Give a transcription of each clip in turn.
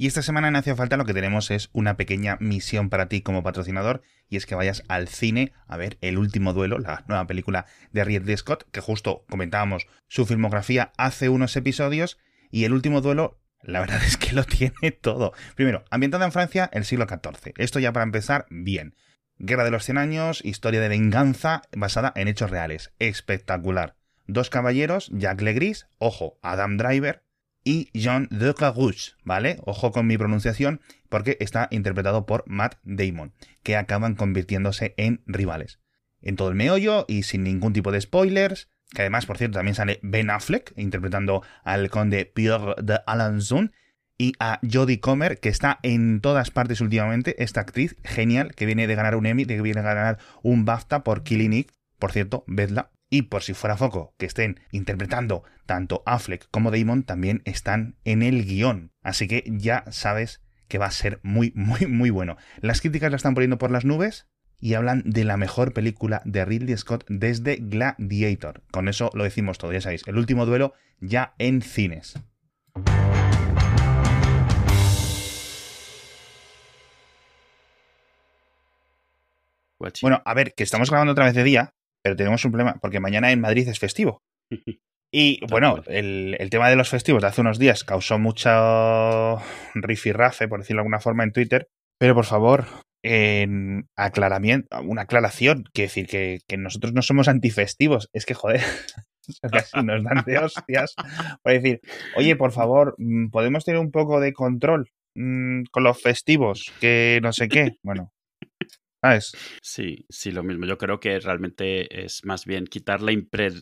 Y esta semana en Hacia Falta lo que tenemos es una pequeña misión para ti como patrocinador y es que vayas al cine a ver El último duelo, la nueva película de Ridley Scott, que justo comentábamos su filmografía hace unos episodios y El último duelo la verdad es que lo tiene todo. Primero, ambientada en Francia, el siglo XIV. Esto ya para empezar, bien. Guerra de los Cien Años, historia de venganza basada en hechos reales. Espectacular. Dos caballeros, Jacques Legris, ojo, Adam Driver, y Jean de Carouche, ¿vale? Ojo con mi pronunciación, porque está interpretado por Matt Damon, que acaban convirtiéndose en rivales. En todo el meollo y sin ningún tipo de spoilers, que además, por cierto, también sale Ben Affleck interpretando al conde Pierre de Alençon y a Jodie Comer, que está en todas partes últimamente, esta actriz genial que viene de ganar un Emmy, que viene de ganar un BAFTA por Killing Eve, por cierto, vedla. Y por si fuera foco, que estén interpretando tanto Affleck como Damon, también están en el guion. Así que ya sabes que va a ser muy, muy, muy bueno. Las críticas la están poniendo por las nubes y hablan de la mejor película de Ridley Scott desde Gladiator. Con eso lo decimos todo, ya sabéis. El último duelo ya en cines. Bueno, a ver, que estamos grabando otra vez de día, pero tenemos un problema, porque mañana en Madrid es festivo. Y bueno, el, tema de los festivos de hace unos días causó mucho rifirrafe, por decirlo de alguna forma, en Twitter. Pero por favor, en aclaramiento, una aclaración, quiere decir que, nosotros no somos antifestivos, es que joder, casi nos dan de hostias por decir, oye, por favor, mm, ¿podemos tener un poco de control mm, con los festivos? Que no sé qué. Bueno, ¿sabes? Sí, sí, lo mismo. Yo creo que realmente es más bien quitar la impre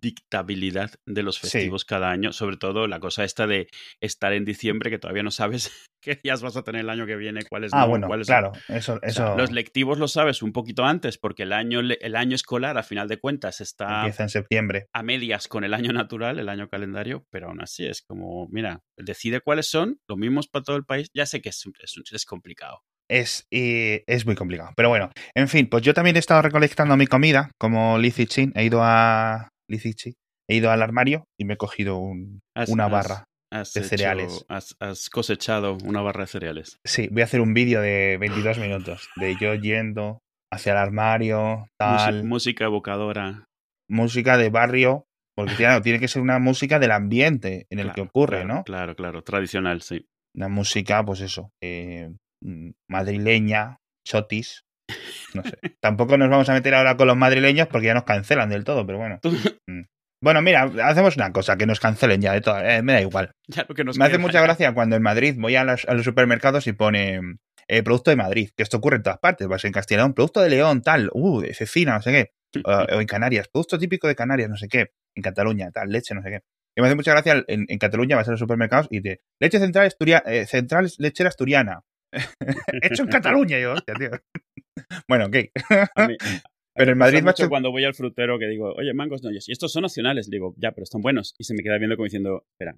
dictabilidad de los festivos cada año, sobre todo la cosa esta de estar en diciembre que todavía no sabes qué días vas a tener el año que viene, cuáles ah, bueno, claro, eso, eso... los lectivos lo sabes un poquito antes porque el año, el año escolar a final de cuentas está empieza en septiembre a medias con el año natural, el año calendario, pero aún así es como, mira, decide cuáles son, lo mismos para todo el país, ya sé que es, es, complicado. Es, es, muy complicado. Pero bueno, en fin, pues yo también he estado recolectando mi comida, como Lizzie Chin. He ido a, he ido al armario y me he cogido una barra de cereales. Has, cosechado una barra de cereales. Sí, voy a hacer un vídeo de 22 minutos de yo yendo hacia el armario, tal. Música evocadora. Música de barrio, porque tiene que ser una música del ambiente en el que ocurre, ¿no? Claro, claro, tradicional, sí. Una música, pues eso, eh, madrileña, chotis, no sé. Tampoco nos vamos a meter ahora con los madrileños porque ya nos cancelan del todo, pero bueno. Mm. Bueno, mira, hacemos una cosa, que nos cancelen ya de todo. Eh, me da igual. me hace mucha gracia cuando en Madrid voy a los, supermercados y pone eh, producto de Madrid, que esto ocurre en todas partes. Vas en Castellón, producto de León, tal, uh, de Cecina, no sé qué. o en Canarias, producto típico de Canarias, no sé qué. En Cataluña, tal, leche, no sé qué. Y me hace mucha gracia en, Cataluña vas a los supermercados y te leche central, eh, central lechera asturiana. Hecho en Cataluña, yo, hostia, tío. Bueno, ok. pero en Madrid, macho. Cuando voy al frutero que digo, oye, mangos no, y estos son nacionales, digo, ya, pero están buenos. Y se me queda viendo como diciendo, espera,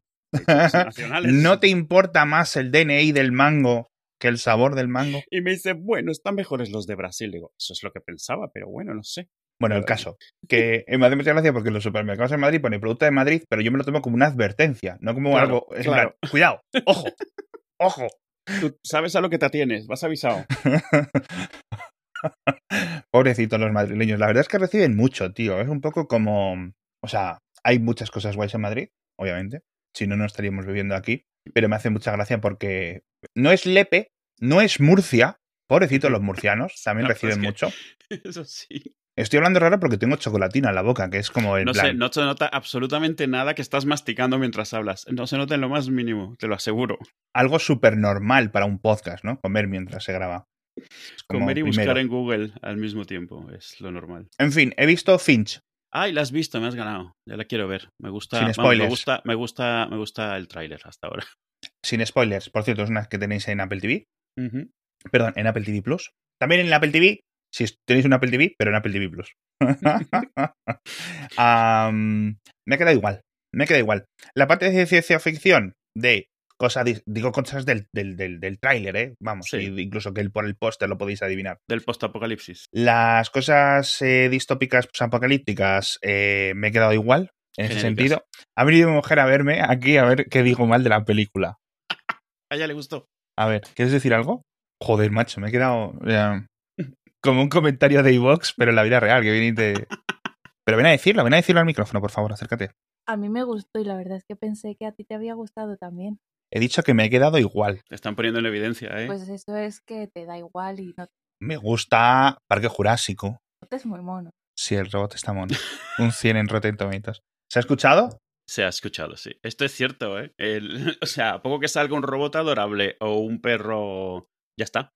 ¿no te importa más el DNI del mango que el sabor del mango? Y me dice, bueno, están mejores los de Brasil. Digo, eso es lo que pensaba, pero bueno, no sé. Bueno, el caso, que me hace gracia porque en los supermercados en Madrid pone producto de Madrid, pero yo me lo tomo como una advertencia, no como algo. cuidado, ojo, ojo. Tú sabes a lo que te atienes, vas avisado. Pobrecitos los madrileños. La verdad es que reciben mucho, tío. Es un poco como. O sea, hay muchas cosas guays en Madrid, obviamente. Si no, no estaríamos viviendo aquí. Pero me hace mucha gracia porque no es Lepe, no es Murcia. Pobrecitos los murcianos, también reciben mucho. Eso sí. Estoy hablando raro porque tengo chocolatina en la boca, que es como el. No plan... no se nota absolutamente nada que estás masticando mientras hablas. No se nota en lo más mínimo, te lo aseguro. Algo súper normal para un podcast, ¿no? Comer mientras se graba. Comer y buscar en Google al mismo tiempo es lo normal. En fin, he visto Finch. Ay, la has visto, me has ganado. Ya la quiero ver. Me gusta. Sin spoilers. me gusta, me gusta, me gusta el tráiler hasta ahora. Sin spoilers. Por cierto, es una que tenéis en Apple TV. Perdón, en Apple TV Plus. También en Apple TV si tenéis un Apple TV, pero en Apple TV Plus. me queda igual. Me queda igual. La parte de ciencia ficción de cosas, digo cosas del, del, del, tráiler, ¿eh? Vamos, incluso que por el póster lo podéis adivinar. Del post-apocalipsis. Las cosas eh, distópicas apocalípticas eh, me he quedado igual, en ese sentido. Ha venido mi mujer a verme aquí a ver qué digo mal de la película. A ella le gustó. A ver, ¿quieres decir algo? Joder, macho, me he quedado como un comentario de iVox, pero en la vida real, que viene de... Pero ven a decirlo, ven a decirlo al micrófono, por favor, acércate. A mí me gustó y la verdad es que pensé que a ti te había gustado también. He dicho que me he quedado igual. Te están poniendo en evidencia, ¿eh? Pues eso es que te da igual y no Me gusta Parque Jurásico. es muy mono. Sí, el robot está mono. un 100 en Rotten Tomatoes. ¿Se ha escuchado? Se ha escuchado, sí. Esto es cierto, ¿eh? El- o sea, a poco que salga un robot adorable o un perro... Ya está.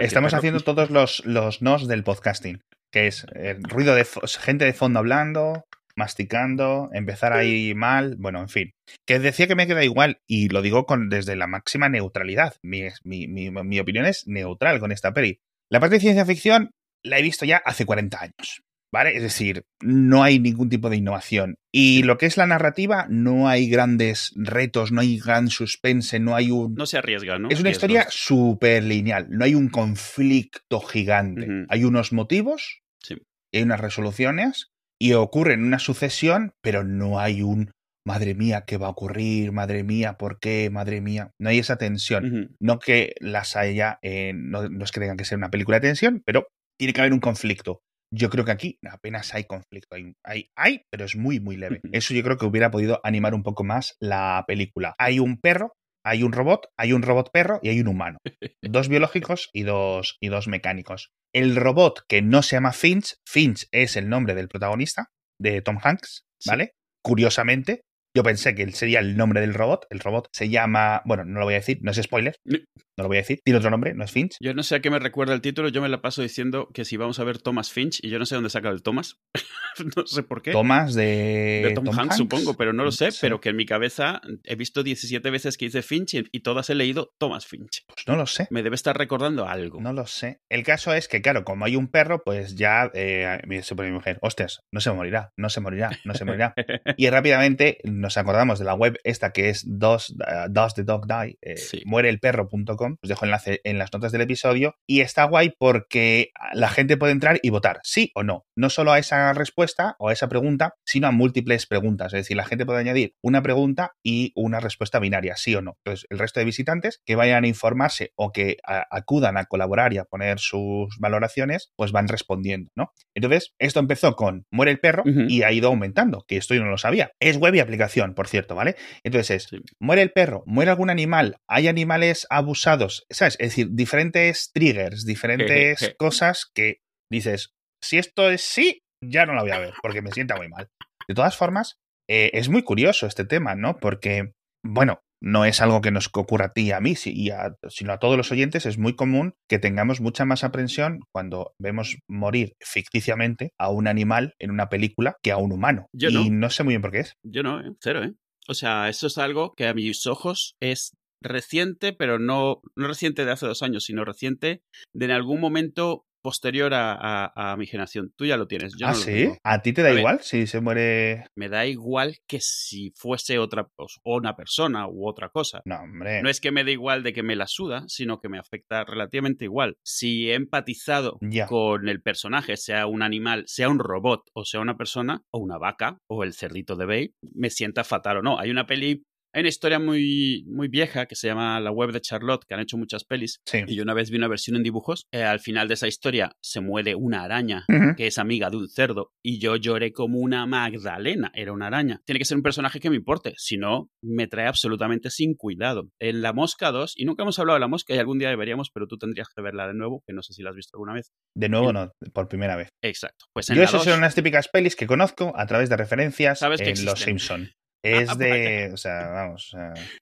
Estamos perro. haciendo todos los, los nos del podcasting, que es el ruido de gente de fondo hablando, masticando, empezar ahí mal, bueno, en fin. Que decía que me queda igual y lo digo con, desde la máxima neutralidad. Mi, mi, mi, mi opinión es neutral con esta peli. La parte de ciencia ficción la he visto ya hace 40 años. ¿Vale? Es decir, no hay ningún tipo de innovación. Y lo que es la narrativa, no hay grandes retos, no hay gran suspense, no hay un... No se arriesga, ¿no? Es una Riesgos. historia súper lineal. No hay un conflicto gigante. Hay unos motivos, Sí. hay unas resoluciones, y ocurren una sucesión, pero no hay un madre mía, ¿qué va a ocurrir? Madre mía, ¿por qué? Madre mía. No hay esa tensión. No que las haya, eh, no, no es que tengan que ser una película de tensión, pero tiene que haber un conflicto. Yo creo que aquí apenas hay conflicto. Hay, hay, hay, pero es muy, muy leve. Eso yo creo que hubiera podido animar un poco más la película. Hay un perro, hay un robot, hay un robot perro y hay un humano. Dos biológicos y dos, y dos mecánicos. El robot que no se llama Finch, Finch es el nombre del protagonista, de Tom Hanks, Sí. ¿vale? Curiosamente, yo pensé que sería el nombre del robot. El robot se llama, bueno, no lo voy a decir, no es spoiler, no lo voy a decir, tiene otro nombre, no es Finch. Yo no sé a qué me recuerda el título, yo me la paso diciendo que si vamos a ver Thomas Finch, y yo no sé dónde saca el Thomas, no sé por qué. Thomas de, de Tom, Hanks, supongo, pero no lo sé, Sí. pero que en mi cabeza he visto 17 veces que dice Finch y, y todas he leído Thomas Finch. Pues no lo sé. Me debe estar recordando algo. No lo sé. El caso es que, claro, como hay un perro, pues ya eh, se pone mi mujer, hostias, no se morirá, no se morirá, no se morirá. Y rápidamente nos acordamos de la web esta que es dos, uh, Does the Dog Die, eh, Sí. muereelperro.com. Os dejo enlace en las notas del episodio. Y está guay porque la gente puede entrar y votar sí o no. No solo a esa respuesta o a esa pregunta, sino a múltiples preguntas. Es decir, la gente puede añadir una pregunta y una respuesta binaria, sí o no. Entonces, el resto de visitantes que vayan a informarse o que a- acudan a colaborar y a poner sus valoraciones, pues van respondiendo, ¿no? Entonces, esto empezó con muere el perro y ha ido aumentando, que esto yo no lo sabía. Es web y aplicación, por cierto, ¿vale? Entonces es, Sí. muere el perro, muere algún animal, hay animales abusados, ¿sabes? Es decir, diferentes triggers, diferentes cosas que dices, si esto es sí, ya no la voy a ver, porque me sienta muy mal. De todas formas, eh, es muy curioso este tema, ¿no? Porque, bueno, no es algo que nos ocurra a ti y a mí, si- y a- sino a todos los oyentes. Es muy común que tengamos mucha más aprensión cuando vemos morir ficticiamente a un animal en una película que a un humano. Yo y no. no sé muy bien por qué es. Yo no, ¿eh? cero, ¿eh? O sea, eso es algo que a mis ojos es reciente, pero no, no reciente de hace dos años, sino reciente de en algún momento posterior a, a- a mi generación. Tú ya lo tienes. Yo ah, no sí. ¿A ti te da A ver. igual si se muere? Me da igual que si fuese otra pues, o una persona u otra cosa. No, hombre. No es que me dé igual de que me la suda, sino que me afecta relativamente igual. Si he empatizado Ya. con el personaje, sea un animal, sea un robot o sea una persona, o una vaca, o el cerdito de Bay, me sienta fatal o no. Hay una peli, hay una historia muy, muy vieja que se llama La web de Charlotte, que han hecho muchas pelis. Sí. Y yo una vez vi una versión en dibujos. eh, al final de esa historia se muere una araña que es amiga de un cerdo, y yo lloré como una Magdalena, era una araña. Tiene que ser un personaje que me importe, si no, me trae absolutamente sin cuidado. En La Mosca 2, y nunca hemos hablado de La Mosca, y algún día deberíamos, pero tú tendrías que verla de nuevo, que no sé si la has visto alguna vez. De nuevo, el- no, por primera vez. Exacto. Pues en Yo esas 2, son unas típicas pelis que conozco a través de referencias Sabes que en Los. Simpson. Es Ah, de, o sea, vamos,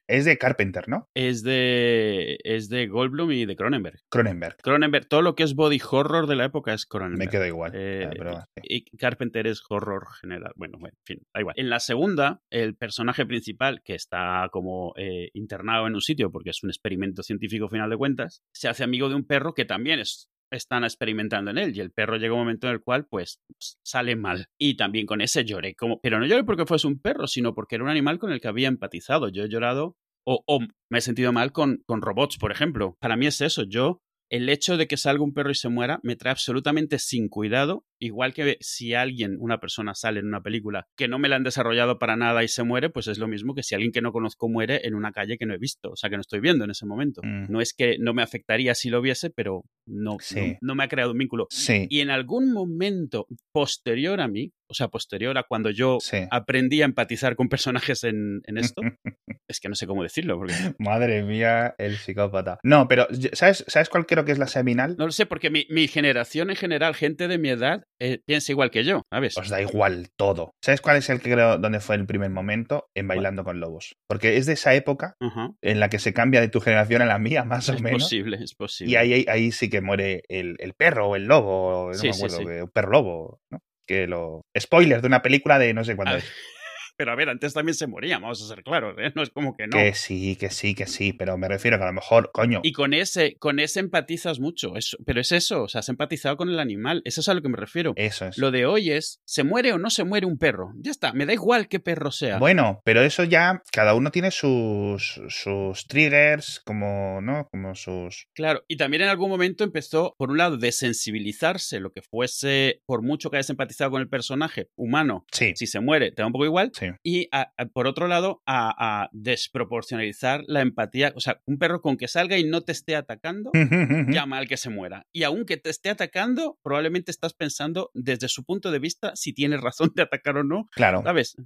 es de Carpenter, ¿no? es de, es de Goldblum y de Cronenberg. Cronenberg. Cronenberg, todo lo que es body horror de la época es Me Cronenberg. quedo igual. Eh, Ah, pero, sí. y Carpenter es horror general. Bueno, bueno, en fin, da igual. En la segunda, el personaje principal, que está como eh, internado en un sitio porque es un experimento científico final de cuentas, se hace amigo de un perro que también es, están experimentando en él y el perro llega un momento en el cual pues sale mal. Y también con ese lloré como, pero no lloré porque fuese un perro, sino porque era un animal con el que había empatizado. Yo he llorado o, o me he sentido mal con, con robots, por ejemplo. Para mí es eso, yo el hecho de que salga un perro y se muera me trae absolutamente sin cuidado igual que si alguien, una persona sale en una película que no me la han desarrollado para nada y se muere, pues es lo mismo que si alguien que no conozco muere en una calle que no he visto, o sea, que no estoy viendo en ese momento. Mm. No es que no me afectaría si lo viese, pero no, Sí. no, no me ha creado un vínculo. Sí, Y en algún momento posterior a mí, o sea, posterior a cuando yo sí. aprendí a empatizar con personajes en, en esto, es que no sé cómo decirlo, porque Madre mía, el psicópata. No, pero ¿sabes, ¿sabes cuál creo que es la seminal? no lo sé, porque mi, mi generación en general, gente de mi edad, eh, piensa igual que yo, ¿sabes? Os da igual todo. ¿Sabes cuál es el que creo donde fue el primer momento? En Bailando con Lobos. Porque es de esa época en la que se cambia de tu generación a la mía, más o Es menos. posible, es posible. Y ahí, ahí, ahí sí que muere el, el perro o el lobo, no Sí, me acuerdo, sí. un perro lobo, ¿no? Que lo. Spoiler de una película de no sé cuándo es. Pero a ver, antes también se moría, vamos a ser claros, ¿eh? No es como que no. Que sí, que sí, que sí, pero me refiero que a lo mejor, coño. Y con ese, con ese empatizas mucho, eso, pero es eso, o sea, has empatizado con el animal, eso es a lo que me refiero. Eso es. Lo de hoy es, ¿se muere o no se muere un perro? Ya está, me da igual qué perro sea. Bueno, pero eso ya, cada uno tiene sus, sus triggers, como, ¿no? Como sus. Claro, y también en algún momento empezó, por un lado, desensibilizarse lo que fuese, por mucho que hayas empatizado con el personaje humano, Sí. si se muere, te da un poco igual. Sí. Y a- a- por otro lado, a, a desproporcionalizar la empatía. O sea, un perro con que salga y no te esté atacando, ya mal que se muera. Y aunque te esté atacando, probablemente estás pensando desde su punto de vista si tiene razón de atacar o no. Claro. ¿Sabes?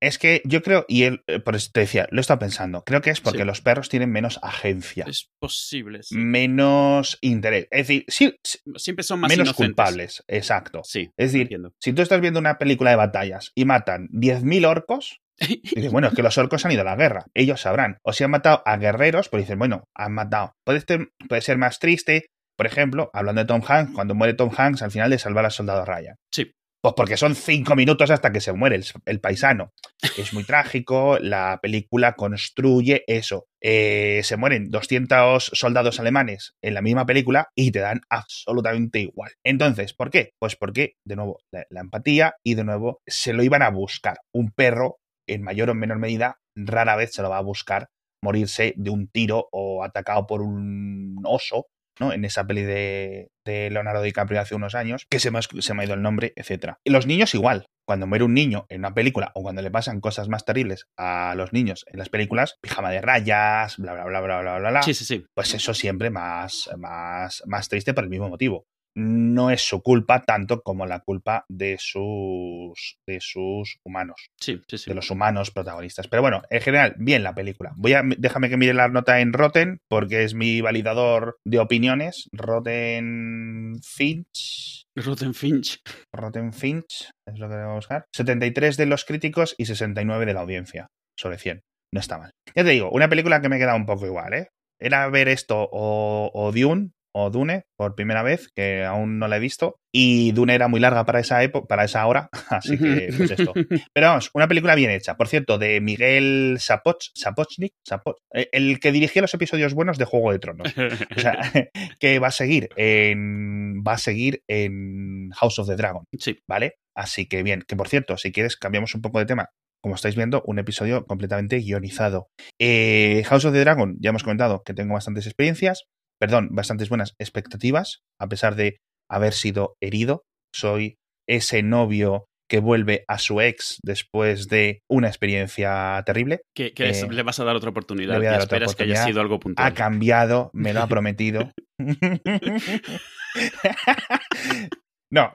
Es que yo creo, y él, eh, por eso te decía, lo he estado pensando, creo que es porque Sí. los perros tienen menos agencia, Es posible. sí. menos interés. Es decir, sí, Siempre son más menos inocentes. culpables, exacto. Sí. Es decir, entiendo. si tú estás viendo una película de batallas y matan 10.000 orcos, dices, bueno, es que los orcos han ido a la guerra, ellos sabrán. O si han matado a guerreros, pues dicen, bueno, han matado. Puede ser, puede ser más triste, por ejemplo, hablando de Tom Hanks, cuando muere Tom Hanks al final de salvar al soldado Ryan. Sí. Pues porque son cinco minutos hasta que se muere el, paisano. Es muy trágico, la película construye eso. Eh, se mueren 200 soldados alemanes en la misma película y te dan absolutamente igual. Entonces, ¿por qué? Pues porque, de nuevo, la empatía y de nuevo se lo iban a buscar. Un perro, en mayor o menor medida, rara vez se lo va a buscar morirse de un tiro o atacado por un oso ¿no? En esa peli de, de Leonardo DiCaprio hace unos años, que se me, ha, se me ha ido el nombre, etc. Y los niños igual. Cuando muere un niño en una película o cuando le pasan cosas más terribles a los niños en las películas, pijama de rayas, bla, bla, bla, bla, bla, bla, bla, Sí, sí, sí. pues eso siempre más, más, más triste por el mismo motivo. No es su culpa tanto como la culpa de sus, de sus humanos Sí, sí, sí. de los humanos protagonistas. Pero bueno, en general, bien la película. Voy a, déjame que mire la nota en Rotten, porque es mi validador de opiniones. Rotten Finch. Rotten Finch. Rotten Finch, es lo que debo buscar. 73 de los críticos y 69 de la audiencia, sobre 100. No está mal. Ya te digo, una película que me queda un poco igual, ¿eh? Era ver esto o, o Dune, o Dune por primera vez, que aún no la he visto. Y Dune era muy larga para esa época, para esa hora, así que pues esto. Pero vamos, una película bien hecha. Por cierto, de Miguel Sapoch, Sapochnik, Sapoch, eh, el que dirigía los episodios buenos de Juego de Tronos. O sea, que va a seguir en va a seguir en House of the Dragon, sí. ¿vale? Así que bien, que por cierto, si quieres cambiamos un poco de tema. Como estáis viendo, un episodio completamente guionizado. Eh, House of the Dragon, ya hemos comentado que tengo bastantes experiencias, perdón, bastantes buenas expectativas, a pesar de haber sido herido. Soy ese novio que vuelve a su ex después de una experiencia terrible. Que, que Eh, le vas a dar otra oportunidad. le voy a y dar otra esperas que haya sido algo Ha puntual. cambiado, me lo ha prometido. No,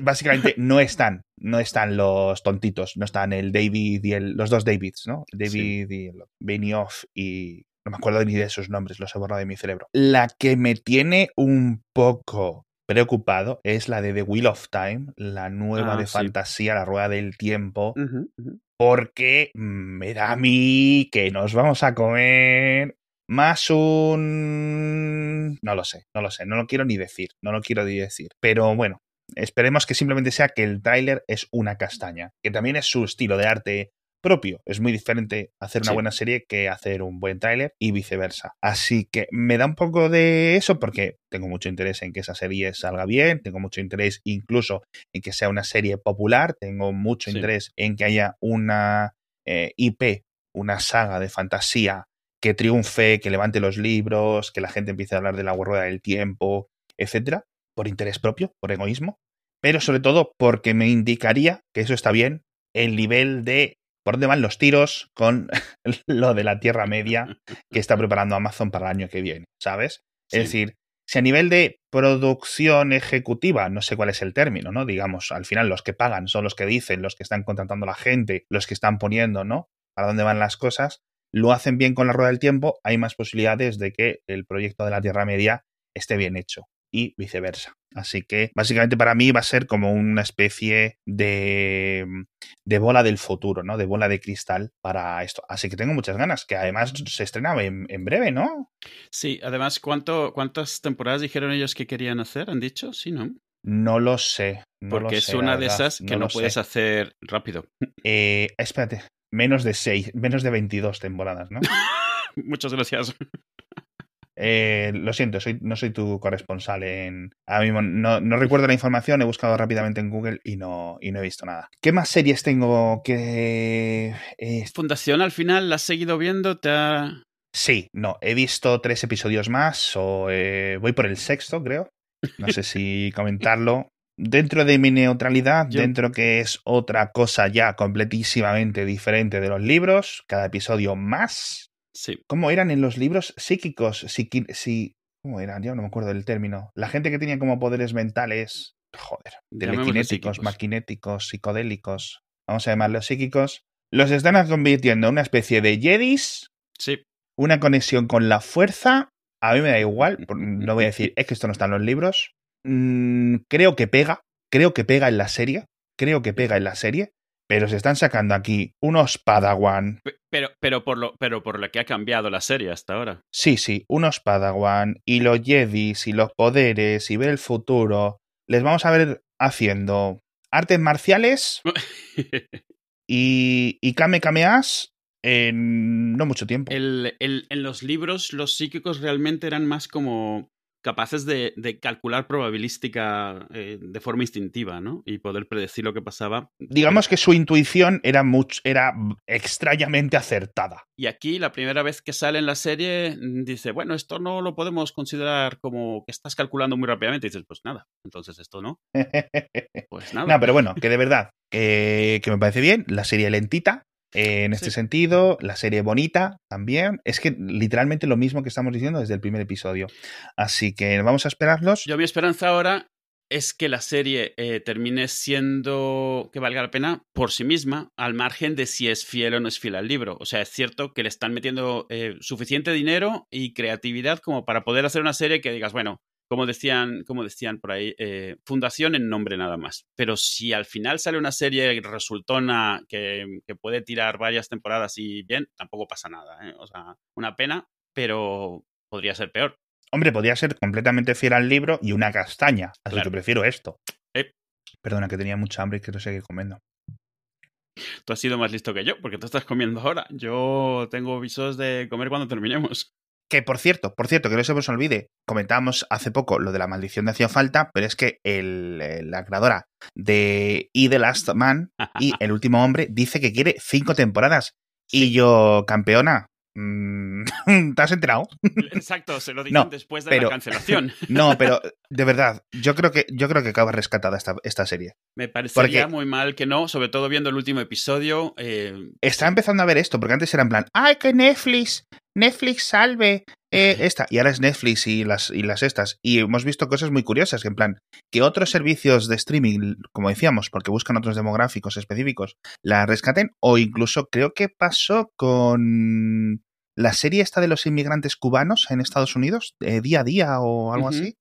básicamente no están, no están los tontitos, no están el David y el, los dos Davids, ¿no? David y el Benioff y no me acuerdo ni de sus nombres, los he borrado de mi cerebro. La que me tiene un poco preocupado es la de The Wheel of Time, la nueva Ah, de sí. fantasía, la rueda del tiempo, porque me da a mí que nos vamos a comer más un... No lo sé, no lo sé, no lo quiero ni decir, no lo quiero ni decir. Pero bueno, esperemos que simplemente sea que el tráiler es una castaña, que también es su estilo de arte propio. Es muy diferente hacer una Sí. buena serie que hacer un buen tráiler y viceversa. Así que me da un poco de eso porque tengo mucho interés en que esa serie salga bien, tengo mucho interés incluso en que sea una serie popular, tengo mucho Sí. interés en que haya una eh, IP, una saga de fantasía que triunfe, que levante los libros, que la gente empiece a hablar de la rueda del tiempo, etcétera, por interés propio, por egoísmo. pero sobre todo porque me indicaría que eso está bien, el nivel de por dónde van los tiros con lo de la Tierra Media que está preparando Amazon para el año que viene, ¿sabes? Es decir, si a nivel de producción ejecutiva, no sé cuál es el término, ¿no? Digamos, al final los que pagan son los que dicen, los que están contratando a la gente, los que están poniendo, ¿no? Para dónde van las cosas, lo hacen bien con la rueda del tiempo, hay más posibilidades de que el proyecto de la Tierra Media esté bien hecho y viceversa. Así que básicamente para mí va a ser como una especie de, de, bola del futuro, ¿no? De bola de cristal para esto. Así que tengo muchas ganas, que además se estrenaba en, breve, ¿no? Sí, además, ¿cuánto, ¿cuántas temporadas dijeron ellos que querían hacer? ¿Han dicho? Sí, ¿no? No lo sé. Porque es una de esas que no, puedes hacer rápido. Eh, espérate, menos de seis, menos de 22 temporadas, ¿no? Muchas gracias. Eh, lo siento, soy, no soy tu corresponsal en. Ahora mismo no, no, recuerdo la información, he buscado rápidamente en Google y no, y no he visto nada. ¿Qué más series tengo que. Eh... Fundación al final la has seguido viendo? ¿Te ha... Sí, no, he visto tres episodios más, o eh, voy por el sexto, creo. No sé si comentarlo. Dentro de mi neutralidad, dentro que es otra cosa ya completísimamente diferente de los libros, cada episodio más, Sí. ¿Cómo eran en los libros psíquicos? Si, ¿Cómo eran? Yo no me acuerdo del término. La gente que tenía como poderes mentales, joder, telequinéticos, maquinéticos, psicodélicos, vamos a llamarlos psíquicos, los están convirtiendo en una especie de jedis. Sí. Una conexión con la fuerza. A mí me da igual, no voy a decir, es que esto no está en los libros. Mm, creo que pega, creo que pega en la serie, creo que pega en la serie, pero se están sacando aquí unos Padawan. Pero, pero, por lo, pero por lo que ha cambiado la serie hasta ahora. Sí, sí, unos Padawan y los Jedis y los poderes y ver el futuro. Les vamos a ver haciendo artes marciales y, y Kame Kameas en no mucho tiempo. El, el, en los libros, los psíquicos realmente eran más como capaces de, calcular probabilística eh, de forma instintiva, ¿no? Y poder predecir lo que pasaba. Digamos que su intuición era, era extrañamente acertada. Y aquí, la primera vez que sale en la serie, mm, dice, bueno, esto no lo podemos considerar como que estás calculando muy rápidamente. Y dices, pues nada, entonces esto no. pues nada. No, pero bueno, que de verdad, que me parece bien, la serie lentita, en este sentido, la serie bonita también. Es que literalmente lo mismo que estamos diciendo desde el primer episodio. Así que vamos a esperarlos. Yo mi esperanza ahora es que la serie eh, termine siendo que valga la pena por sí misma, al margen de si es fiel o no es fiel al libro. O sea, es cierto que le están metiendo eh, suficiente dinero y creatividad como para poder hacer una serie que digas, bueno, como decían, como decían por ahí, eh, fundación en nombre nada más. Pero si al final sale una serie resultona que, que puede tirar varias temporadas y bien, tampoco pasa nada. ¿eh? O sea, una pena, pero podría ser peor. Hombre, podría ser completamente fiel al libro y una castaña. Así que prefiero esto. Eh. Perdona, que tenía mucha hambre y que no sé qué comiendo. Tú has sido más listo que yo, porque tú estás comiendo ahora. Yo tengo visos de comer cuando terminemos. Que por cierto, por cierto, que no se nos olvide, comentábamos hace poco lo de la maldición de hacía falta, pero es que el, la creadora de Y The Last Man y El último hombre dice que quiere cinco temporadas. Y yo, campeona, mm, ¿te has enterado? Exacto, se lo dicen después de la cancelación. No, pero de verdad, yo creo que, yo creo que acaba rescatada esta, esta serie. Me parecería muy mal que no, sobre todo viendo el último episodio. Eh, está empezando a ver esto, porque antes era en plan, ¡ay, que Netflix! Netflix salve eh, esta. Y ahora es Netflix y las, y las estas. Y hemos visto cosas muy curiosas, que en plan, que otros servicios de streaming, como decíamos, porque buscan otros demográficos específicos, la rescaten. O incluso creo que pasó con la serie esta de los inmigrantes cubanos en Estados Unidos, eh, día a día o algo así,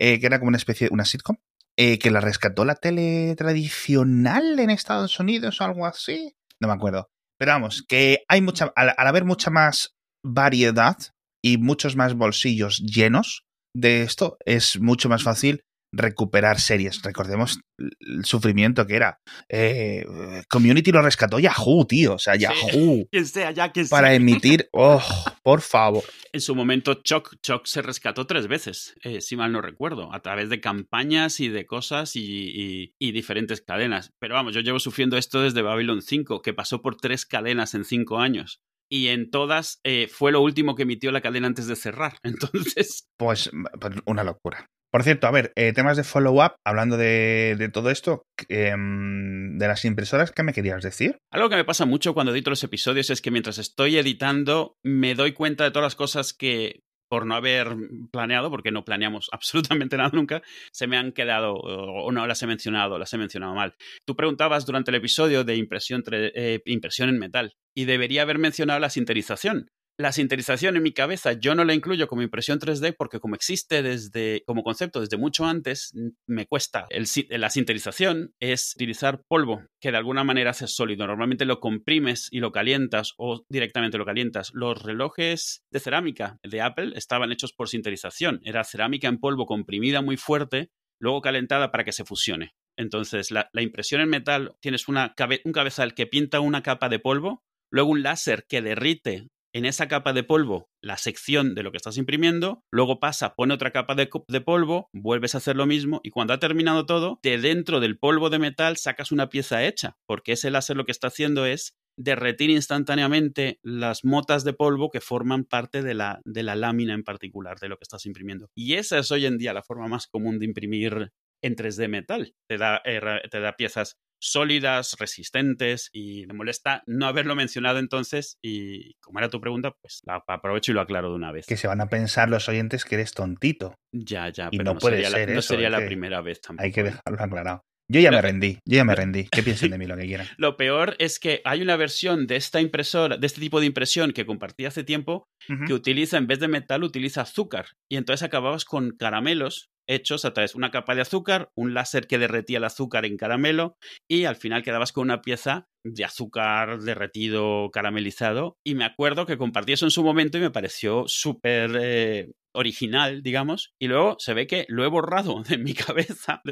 eh, que era como una especie, una sitcom. que la rescató la tele tradicional en Estados Unidos o algo así. No me acuerdo. Pero vamos, que hay mucha, al haber mucha más variedad y muchos más bolsillos llenos de esto, es mucho más fácil recuperar series. Recordemos el sufrimiento que era. Eh, Community lo rescató Yahoo, tío. O sea, Yahoo. para emitir. Oh, por favor. En su momento, Choc, Choc se rescató tres veces, eh, si mal no recuerdo, a través de campañas y de cosas y, y, diferentes cadenas. Pero vamos, yo llevo sufriendo esto desde Babylon 5, que pasó por tres cadenas en cinco años y en todas eh, fue lo último que emitió la cadena antes de cerrar. Entonces. Pues, pues una locura. Por cierto, a ver, eh, temas de follow-up, hablando de, todo esto, em, de las impresoras, ¿qué me querías decir? Algo que me pasa mucho cuando edito los episodios es que mientras estoy editando me doy cuenta de todas las cosas que por no haber planeado, porque no planeamos absolutamente nada nunca, se me han quedado o no las he mencionado, las he mencionado mal. Tú preguntabas durante el episodio de impresión, eh, impresión en metal y debería haber mencionado la sinterización. La sinterización en mi cabeza yo no la incluyo como impresión 3D porque como existe desde como concepto desde mucho antes me cuesta. la sinterización es utilizar polvo que de alguna manera hace sólido. Normalmente lo comprimes y lo calientas o directamente lo calientas. Los relojes de cerámica de Apple estaban hechos por sinterización. Era cerámica en polvo comprimida muy fuerte, luego calentada para que se fusione. Entonces, la, impresión en metal, tienes un cabezal que pinta una capa de polvo, luego un láser que derrite en esa capa de polvo la sección de lo que estás imprimiendo, luego pasa, pone otra capa de, polvo, vuelves a hacer lo mismo y cuando ha terminado todo, de dentro del polvo de metal sacas una pieza hecha, porque ese láser lo que está haciendo es derretir instantáneamente las motas de polvo que forman parte de la, de la lámina en particular de lo que estás imprimiendo. Y esa es hoy en día la forma más común de imprimir en 3D metal. Te da, te da piezas sólidas, resistentes y me molesta no haberlo mencionado entonces y como era tu pregunta, pues la aprovecho y lo aclaro de una vez. Que se van a pensar los oyentes que eres tontito. Ya, ya, pero no, puede sería, la, no sería la primera vez tampoco. Hay que ¿eh? dejarlo aclarado. Yo ya me rendí, yo ya me rendí. ¿Qué piensen de mí lo que quieran? Lo peor es que hay una versión de esta impresora, de este tipo de impresión que compartí hace tiempo, que utiliza, en vez de metal, utiliza azúcar. Y entonces acababas con caramelos hechos a través de una capa de azúcar, un láser que derretía el azúcar en caramelo y al final quedabas con una pieza de azúcar derretido, caramelizado. Y me acuerdo que compartí eso en su momento y me pareció súper eh, original, digamos. Y luego se ve que lo he borrado de mi cabeza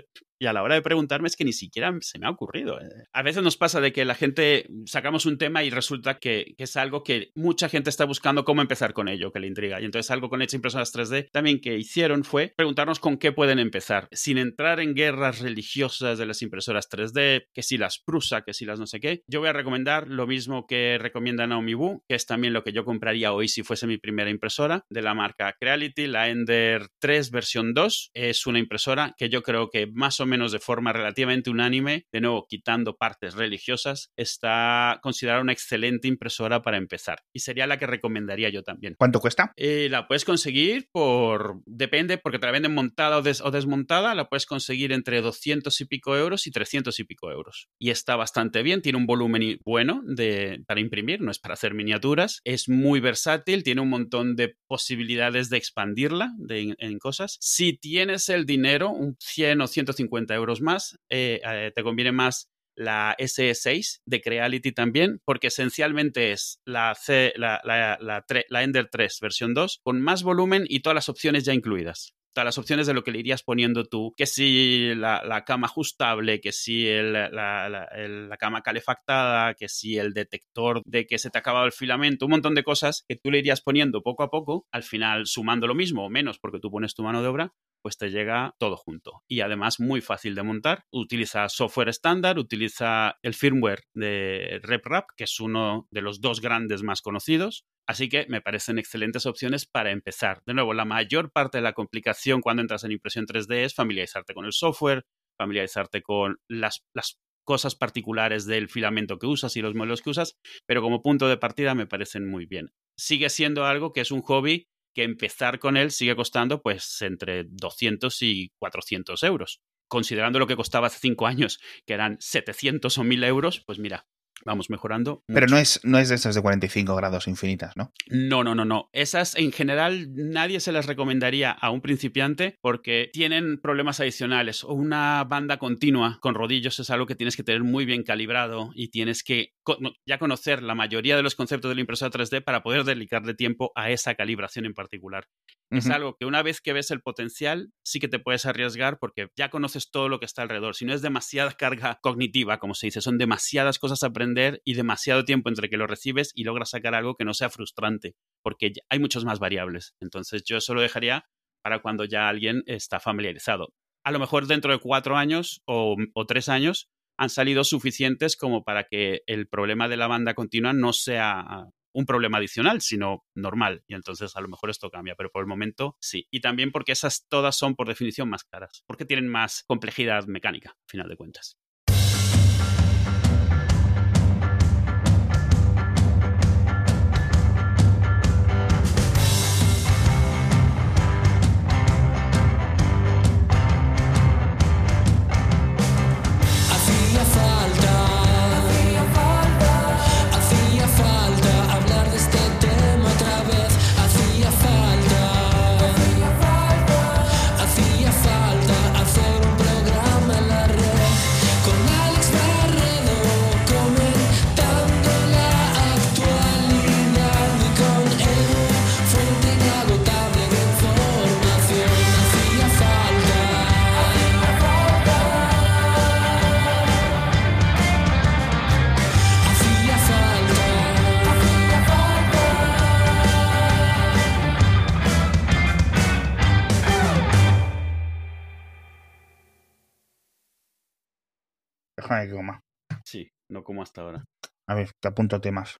y a la hora de preguntarme es que ni siquiera se me ha ocurrido. Eh. A veces nos pasa de que la gente sacamos un tema y resulta que, es algo que mucha gente está buscando cómo empezar con ello, que le intriga. Y entonces algo con estas impresoras 3D también que hicieron fue preguntarnos con qué pueden empezar, sin entrar en guerras religiosas de las impresoras 3D, que si las Prusa, que si las no sé qué. Yo voy a recomendar lo mismo que recomienda Naomi Wu, que es también lo que yo compraría hoy si fuese mi primera impresora, de la marca Creality, la Ender 3 versión 2. Es una impresora que yo creo que más o menos de forma relativamente unánime, de nuevo quitando partes religiosas, está considerada una excelente impresora para empezar. Y sería la que recomendaría yo también. ¿Cuánto cuesta? Eh, la puedes conseguir por... Depende, porque te la venden montada o, desmontada, la puedes conseguir entre 200 y pico euros y 300 y pico euros. Y está bastante bien, tiene un volumen bueno de, para imprimir, no es para hacer miniaturas, es muy versátil, tiene un montón de posibilidades de expandirla en cosas. Si tienes el dinero, un 100 o 150 euros más, eh, eh, te conviene más la SE6 de Creality también, porque esencialmente es la, C, la, la, Ender 3 versión 2 con más volumen y todas las opciones ya incluidas todas las opciones de lo que le irías poniendo tú, que si la, cama ajustable, que si la, la, cama calefactada, que si el detector de que se te ha acabado el filamento, un montón de cosas que tú le irías poniendo poco a poco, al final sumando lo mismo o menos porque tú pones tu mano de obra, pues te llega todo junto. Y además muy fácil de montar. Utiliza software estándar, utiliza el firmware de RepRap, que es uno de los dos grandes más conocidos. Así que me parecen excelentes opciones para empezar. De nuevo, la mayor parte de la complicación cuando entras en impresión 3D es familiarizarte con el software, familiarizarte con las, cosas particulares del filamento que usas y los modelos que usas, pero como punto de partida me parecen muy bien. Sigue siendo algo que es un hobby que empezar con él sigue costando pues entre 200 y 400 euros. Considerando lo que costaba hace cinco años, que eran 700 o 1000 euros, pues mira, vamos mejorando. Pero no es, no es de esas de 45 grados infinitas, ¿no? No, no, no, no. Esas en general nadie se las recomendaría a un principiante porque tienen problemas adicionales. O una banda continua con rodillos es algo que tienes que tener muy bien calibrado y tienes que ya conocer la mayoría de los conceptos de la impresora 3D para poder dedicarle tiempo a esa calibración en particular. Es algo que una vez que ves el potencial, sí que te puedes arriesgar porque ya conoces todo lo que está alrededor. Si no es demasiada carga cognitiva, como se dice, son demasiadas cosas a y demasiado tiempo entre que lo recibes y logras sacar algo que no sea frustrante, porque hay muchas más variables. Entonces yo eso lo dejaría para cuando ya alguien está familiarizado. A lo mejor dentro de cuatro años o, o tres años han salido suficientes como para que el problema de la banda continua no sea un problema adicional, sino normal. Y entonces a lo mejor esto cambia, pero por el momento sí. Y también porque esas todas son por definición más caras, porque tienen más complejidad mecánica, al final de cuentas. Hasta ahora. A ver, te apunto temas.